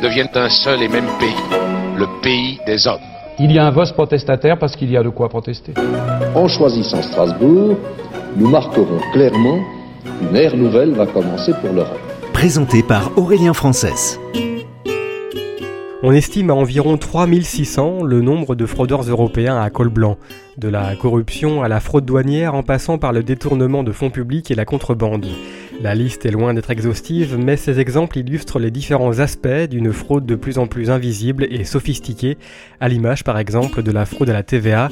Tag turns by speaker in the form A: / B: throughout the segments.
A: deviennent un seul et même pays, le pays des hommes.
B: Il y a un vote protestataire parce qu'il y a de quoi protester.
C: En choisissant Strasbourg, nous marquerons clairement qu'une ère nouvelle va commencer pour l'Europe.
D: Présenté par Aurélien Frances.
E: On estime à environ 3600 le nombre de fraudeurs européens à col blanc, de la corruption à la fraude douanière en passant par le détournement de fonds publics et la contrebande. La liste est loin d'être exhaustive, mais ces exemples illustrent les différents aspects d'une fraude de plus en plus invisible et sophistiquée, à l'image par exemple de la fraude à la TVA,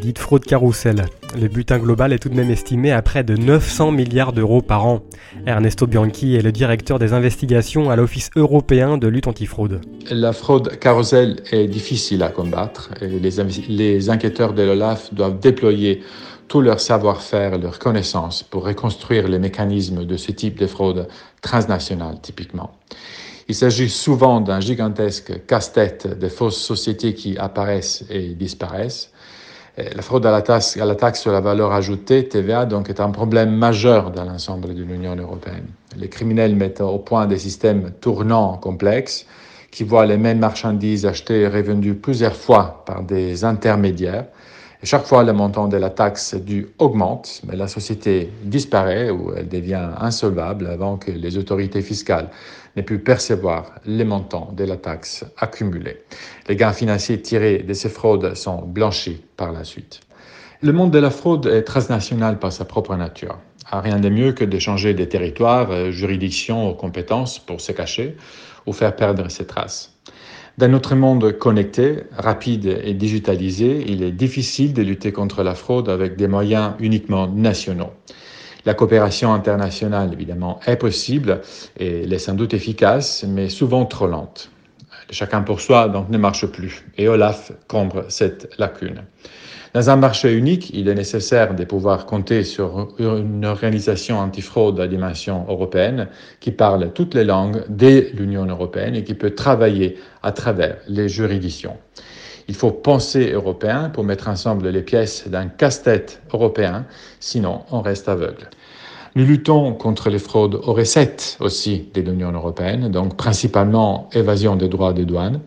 E: dite fraude carrousel. Le butin global est tout de même estimé à près de 900 milliards d'euros par an. Ernesto Bianchi est le directeur des investigations à l'Office européen de lutte antifraude.
F: La fraude carrousel est difficile à combattre et les, enquêteurs de l'OLAF doivent déployer tout leur savoir-faire et leur connaissance pour reconstruire les mécanismes de ce type de fraude transnationale typiquement. Il s'agit souvent d'un gigantesque casse-tête de fausses sociétés qui apparaissent et disparaissent. La fraude à la, taxe, à la taxe sur la valeur ajoutée, TVA, donc, est un problème majeur dans l'ensemble de l'Union européenne. Les criminels mettent au point des systèmes tournants complexes qui voient les mêmes marchandises achetées et revendues plusieurs fois par des intermédiaires chaque fois, le montant de la taxe due augmente, mais la société disparaît ou elle devient insolvable avant que les autorités fiscales n'aient pu percevoir les montants de la taxe accumulée. Les gains financiers tirés de ces fraudes sont blanchis par la suite. Le monde de la fraude est transnational par sa propre nature. Rien de mieux que d'échanger des territoires, juridictions ou compétences pour se cacher ou faire perdre ses traces. Dans notre monde connecté, rapide et digitalisé, il est difficile de lutter contre la fraude avec des moyens uniquement nationaux. La coopération internationale, évidemment, est possible et elle est sans doute efficace, mais souvent trop lente. Chacun pour soi, donc, ne marche plus. Et Olaf comble cette lacune. Dans un marché unique, il est nécessaire de pouvoir compter sur une organisation antifraude à dimension européenne qui parle toutes les langues de l'Union européenne et qui peut travailler à travers les juridictions. Il faut penser européen pour mettre ensemble les pièces d'un casse-tête européen, sinon on reste aveugle. Nous luttons contre les fraudes aux recettes aussi de l'Union européenne, donc principalement évasion des droits de douane.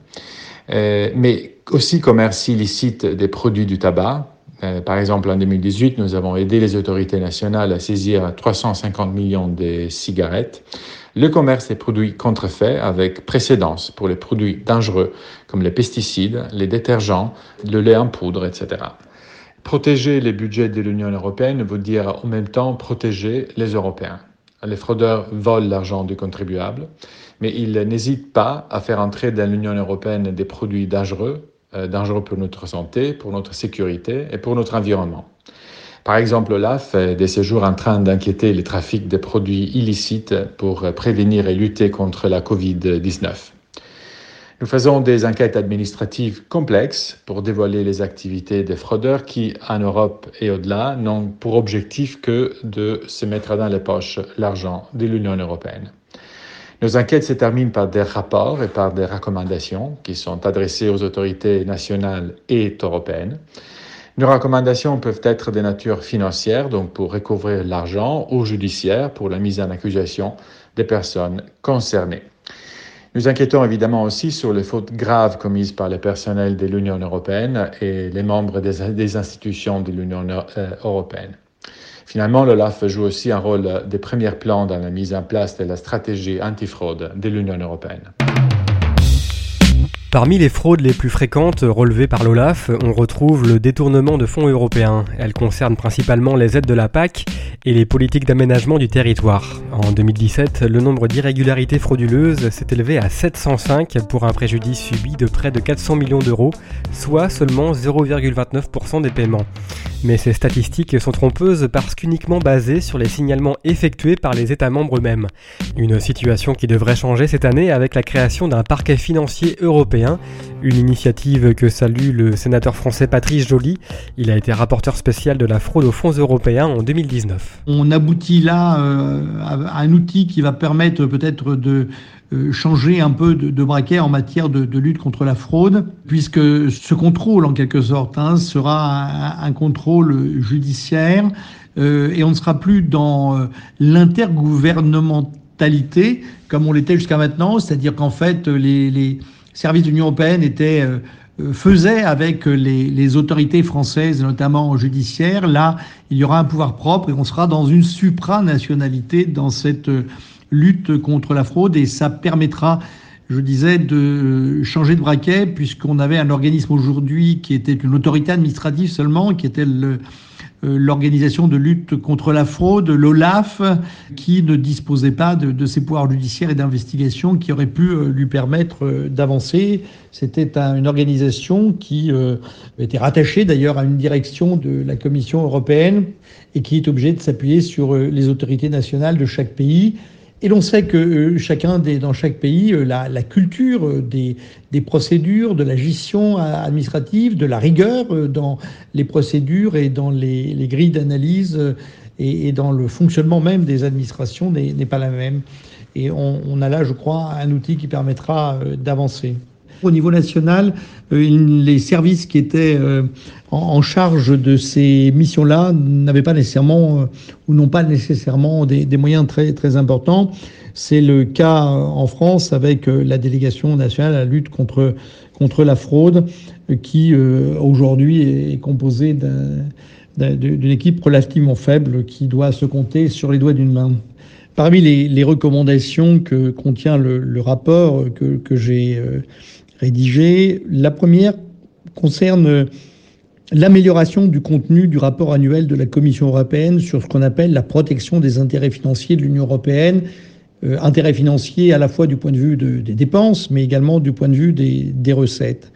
F: Euh, mais aussi commerce illicite des produits du tabac. Euh, par exemple, en 2018, nous avons aidé les autorités nationales à saisir 350 millions de cigarettes. Le commerce des produits contrefaits avec précédence pour les produits dangereux comme les pesticides, les détergents, le lait en poudre, etc. Protéger les budgets de l'Union européenne veut dire en même temps protéger les Européens. Les fraudeurs volent l'argent du contribuable, mais ils n'hésitent pas à faire entrer dans l'Union européenne des produits dangereux, euh, dangereux pour notre santé, pour notre sécurité et pour notre environnement. Par exemple, l'AF est de ces jours en train d'inquiéter le trafic de produits illicites pour prévenir et lutter contre la COVID-19. Nous faisons des enquêtes administratives complexes pour dévoiler les activités des fraudeurs qui, en Europe et au-delà, n'ont pour objectif que de se mettre dans les poches l'argent de l'Union européenne. Nos enquêtes se terminent par des rapports et par des recommandations qui sont adressées aux autorités nationales et européennes. Nos recommandations peuvent être de nature financière, donc pour recouvrir l'argent, ou judiciaire pour la mise en accusation des personnes concernées. Nous inquiétons évidemment aussi sur les fautes graves commises par le personnel de l'Union européenne et les membres des, institutions de l'Union euh, européenne. Finalement, l'OLAF joue aussi un rôle de premier plan dans la mise en place de la stratégie antifraude de l'Union européenne.
E: Parmi les fraudes les plus fréquentes relevées par l'OLAF, on retrouve le détournement de fonds européens. Elles concernent principalement les aides de la PAC et les politiques d'aménagement du territoire. En 2017, le nombre d'irrégularités frauduleuses s'est élevé à 705 pour un préjudice subi de près de 400 millions d'euros, soit seulement 0,29% des paiements. Mais ces statistiques sont trompeuses parce qu'uniquement basées sur les signalements effectués par les États membres eux-mêmes. Une situation qui devrait changer cette année avec la création d'un parquet financier européen, une initiative que salue le sénateur français Patrice Joly. Il a été rapporteur spécial de la fraude aux fonds européens en 2019.
G: On aboutit là euh, à un outil qui va permettre peut-être de euh, changer un peu de, braquet en matière de, lutte contre la fraude, puisque ce contrôle, en quelque sorte, hein, sera un, contrôle judiciaire euh, et on ne sera plus dans l'intergouvernementalité comme on l'était jusqu'à maintenant, c'est-à-dire qu'en fait, les, services de l'Union européenne étaient faisaient avec les, les, autorités françaises, notamment judiciaires. Là, il y aura un pouvoir propre et on sera dans une supranationalité dans cette lutte contre la fraude et ça permettra je disais, de changer de braquet, puisqu'on avait un organisme aujourd'hui qui était une autorité administrative seulement, qui était euh, l'organisation de lutte contre la fraude, l'OLAF, qui ne disposait pas de, de ses pouvoirs judiciaires et d'investigation qui auraient pu euh, lui permettre euh, d'avancer. C'était une organisation qui était rattachée d'ailleurs à une direction de la Commission européenne et qui est obligée de s'appuyer sur les autorités nationales de chaque pays et l'on sait que euh, chacun dans chaque pays, euh, la, culture euh, des, procédures, de la gestion administrative, de la rigueur dans les procédures et dans les, les grilles d'analyse et, dans le fonctionnement même des administrations n'est pas la même. Et on, a là, je crois, un outil qui permettra d'avancer. Au niveau national, les services qui étaient en, charge de ces missions-là n'avaient pas nécessairement euh, ou n'ont pas nécessairement des, moyens très, très importants. C'est le cas en France avec euh, la délégation nationale à la lutte contre, contre la fraude euh, qui aujourd'hui est composée d'une équipe relativement faible qui doit se compter sur les doigts d'une main. Parmi les, recommandations que contient le, rapport que j'ai rédigé, la première concerne l'amélioration du contenu du rapport annuel de la Commission européenne sur ce qu'on appelle la protection des intérêts financiers de l'Union européenne, euh, intérêts financiers à la fois du point de vue des dépenses, mais également du point de vue des, recettes.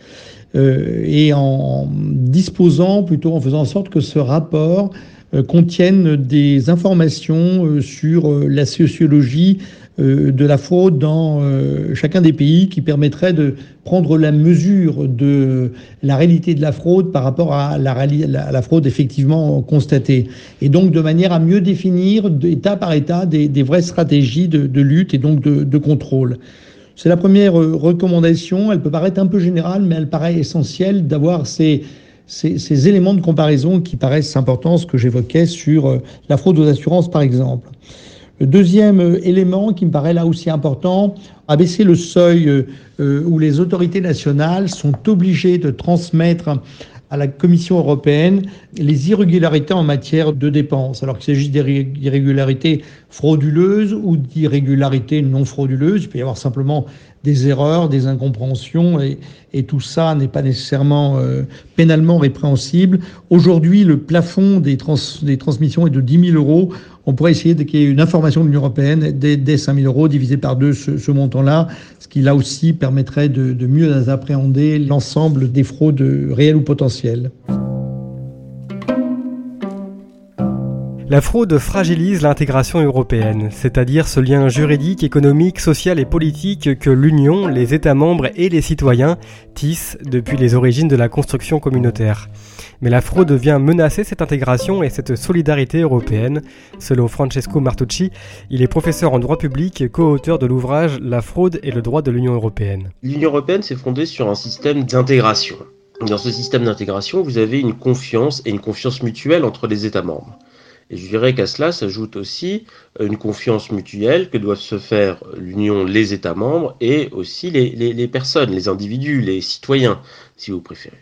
G: Euh, et en disposant, plutôt en faisant en sorte que ce rapport euh, contienne des informations sur la sociologie euh, de la fraude dans euh, chacun des pays qui permettrait de prendre la mesure de la réalité de la fraude par rapport à la, la fraude effectivement constatée. Et donc de manière à mieux définir état par état des, vraies stratégies de, lutte et donc de, contrôle. C'est la première euh, recommandation. Elle peut paraître un peu générale, mais elle paraît essentielle d'avoir ces, ces, ces, éléments de comparaison qui paraissent importants, ce que j'évoquais sur la fraude aux assurances, par exemple. Deuxième euh, élément qui me paraît là aussi important, abaisser le seuil euh, euh, où les autorités nationales sont obligées de transmettre à la Commission européenne les irrégularités en matière de dépenses, alors qu'il s'agit d'irrégularités frauduleuses ou d'irrégularités non frauduleuses. Il peut y avoir simplement des erreurs, des incompréhensions, et, tout ça n'est pas nécessairement pénalement répréhensible. Aujourd'hui, le plafond des, des transmissions est de 10 000 euros. On pourrait essayer qu'il y ait une information de l'Union européenne dès, dès 5 000 euros, divisé par deux ce, montant-là, ce qui là aussi permettrait de mieux appréhender l'ensemble des fraudes réelles ou potentielles.
E: La fraude fragilise l'intégration européenne, c'est-à-dire ce lien juridique, économique, social et politique que l'Union, les États membres et les citoyens tissent depuis les origines de la construction communautaire. Mais la fraude vient menacer cette intégration et cette solidarité européenne. Selon Francesco Martucci, il est professeur en droit public, co-auteur de l'ouvrage La fraude et le droit de l'Union européenne.
H: L'Union européenne s'est fondée sur un système d'intégration. Dans ce système d'intégration, vous avez une confiance et une confiance mutuelle entre les États membres. Et je dirais qu'à cela s'ajoute aussi une confiance mutuelle que doivent se faire l'Union, les États membres et aussi les, les, personnes, les individus, les citoyens, si vous préférez.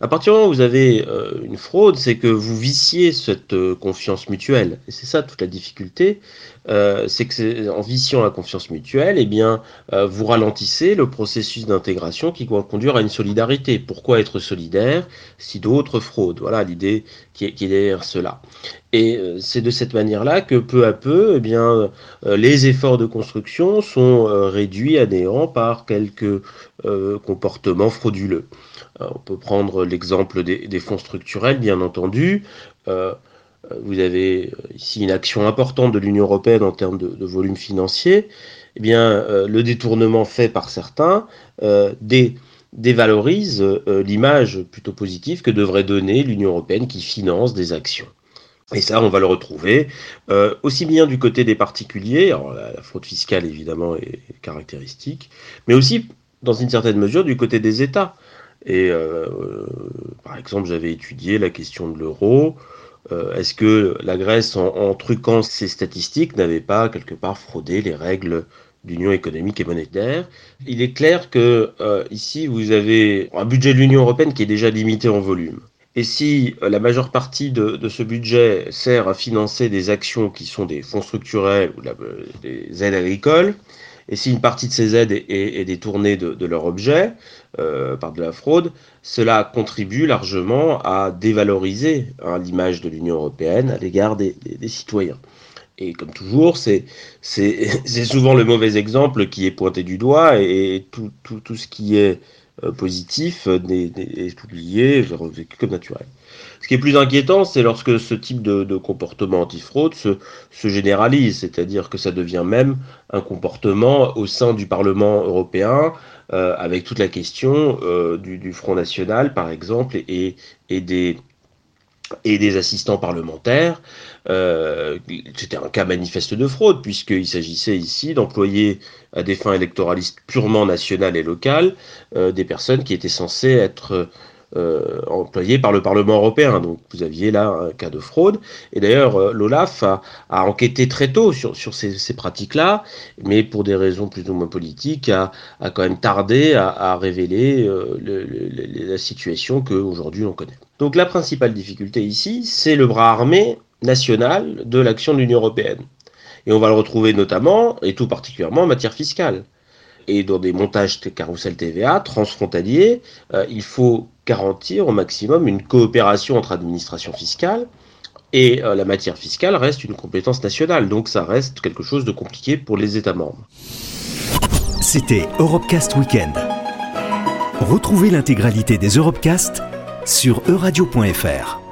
H: À partir du moment où vous avez euh, une fraude, c'est que vous viciez cette euh, confiance mutuelle. Et c'est ça toute la difficulté, euh, c'est que en viciant la confiance mutuelle, eh bien, vous ralentissez le processus d'intégration qui doit conduire à une solidarité. Pourquoi être solidaire si d'autres fraudent? Voilà l'idée qui est, qui est derrière cela. Et euh, c'est de cette manière-là que peu à peu, eh bien, euh, les efforts de construction sont euh, réduits à néant par quelques comportements frauduleux. On peut prendre l'exemple des, fonds structurels, bien entendu. vous avez ici une action importante de l'Union européenne en termes de, volume financier. Eh bien, le détournement fait par certains dévalorise l'image plutôt positive que devrait donner l'Union européenne qui finance des actions. Et ça, on va le retrouver euh, aussi bien du côté des particuliers, la, fraude fiscale évidemment est caractéristique, mais aussi dans une certaine mesure du côté des États. Et euh, par exemple, j'avais étudié la question de l'euro. Euh, est-ce que la Grèce, en, truquant ses statistiques, n'avait pas quelque part fraudé les règles d'union économique et monétaire? Il est clair que ici, vous avez un budget de l'Union européenne qui est déjà limité en volume. Et si euh, la majeure partie de, ce budget sert à financer des actions qui sont des fonds structurels ou euh, des aides agricoles, et si une partie de ces aides est, détournée de, leur objet euh, par de la fraude, cela contribue largement à dévaloriser hein, l'image de l'Union européenne à l'égard des, citoyens. Et comme toujours, c'est souvent le mauvais exemple qui est pointé du doigt et, tout, ce qui est euh, positif euh, est oublié, vécu comme naturel. Ce qui est plus inquiétant, c'est lorsque ce type de, comportement antifraude se, se généralise, c'est-à-dire que ça devient même un comportement au sein du Parlement européen, euh, avec toute la question du, Front National, par exemple, et, des assistants parlementaires. Euh, c'était un cas manifeste de fraude, puisqu'il s'agissait ici d'employer à des fins électoralistes purement nationales et locales euh, des personnes qui étaient censées être euh, employées par le Parlement européen. Donc vous aviez là un cas de fraude. Et d'ailleurs, l'OLAF a, enquêté très tôt sur, ces, pratiques-là, mais pour des raisons plus ou moins politiques, a, a quand même tardé à, révéler la situation qu'aujourd'hui on connaît. Donc la principale difficulté ici, c'est le bras armé national de l'action de l'Union européenne. Et on va le retrouver notamment, et tout particulièrement en matière fiscale. Et dans des montages carousel TVA transfrontaliers, euh, il faut garantir au maximum une coopération entre administrations fiscales. Et euh, la matière fiscale reste une compétence nationale, donc ça reste quelque chose de compliqué pour les États membres.
D: C'était Europecast Weekend. Retrouvez l'intégralité des Europecast sur euradio.fr.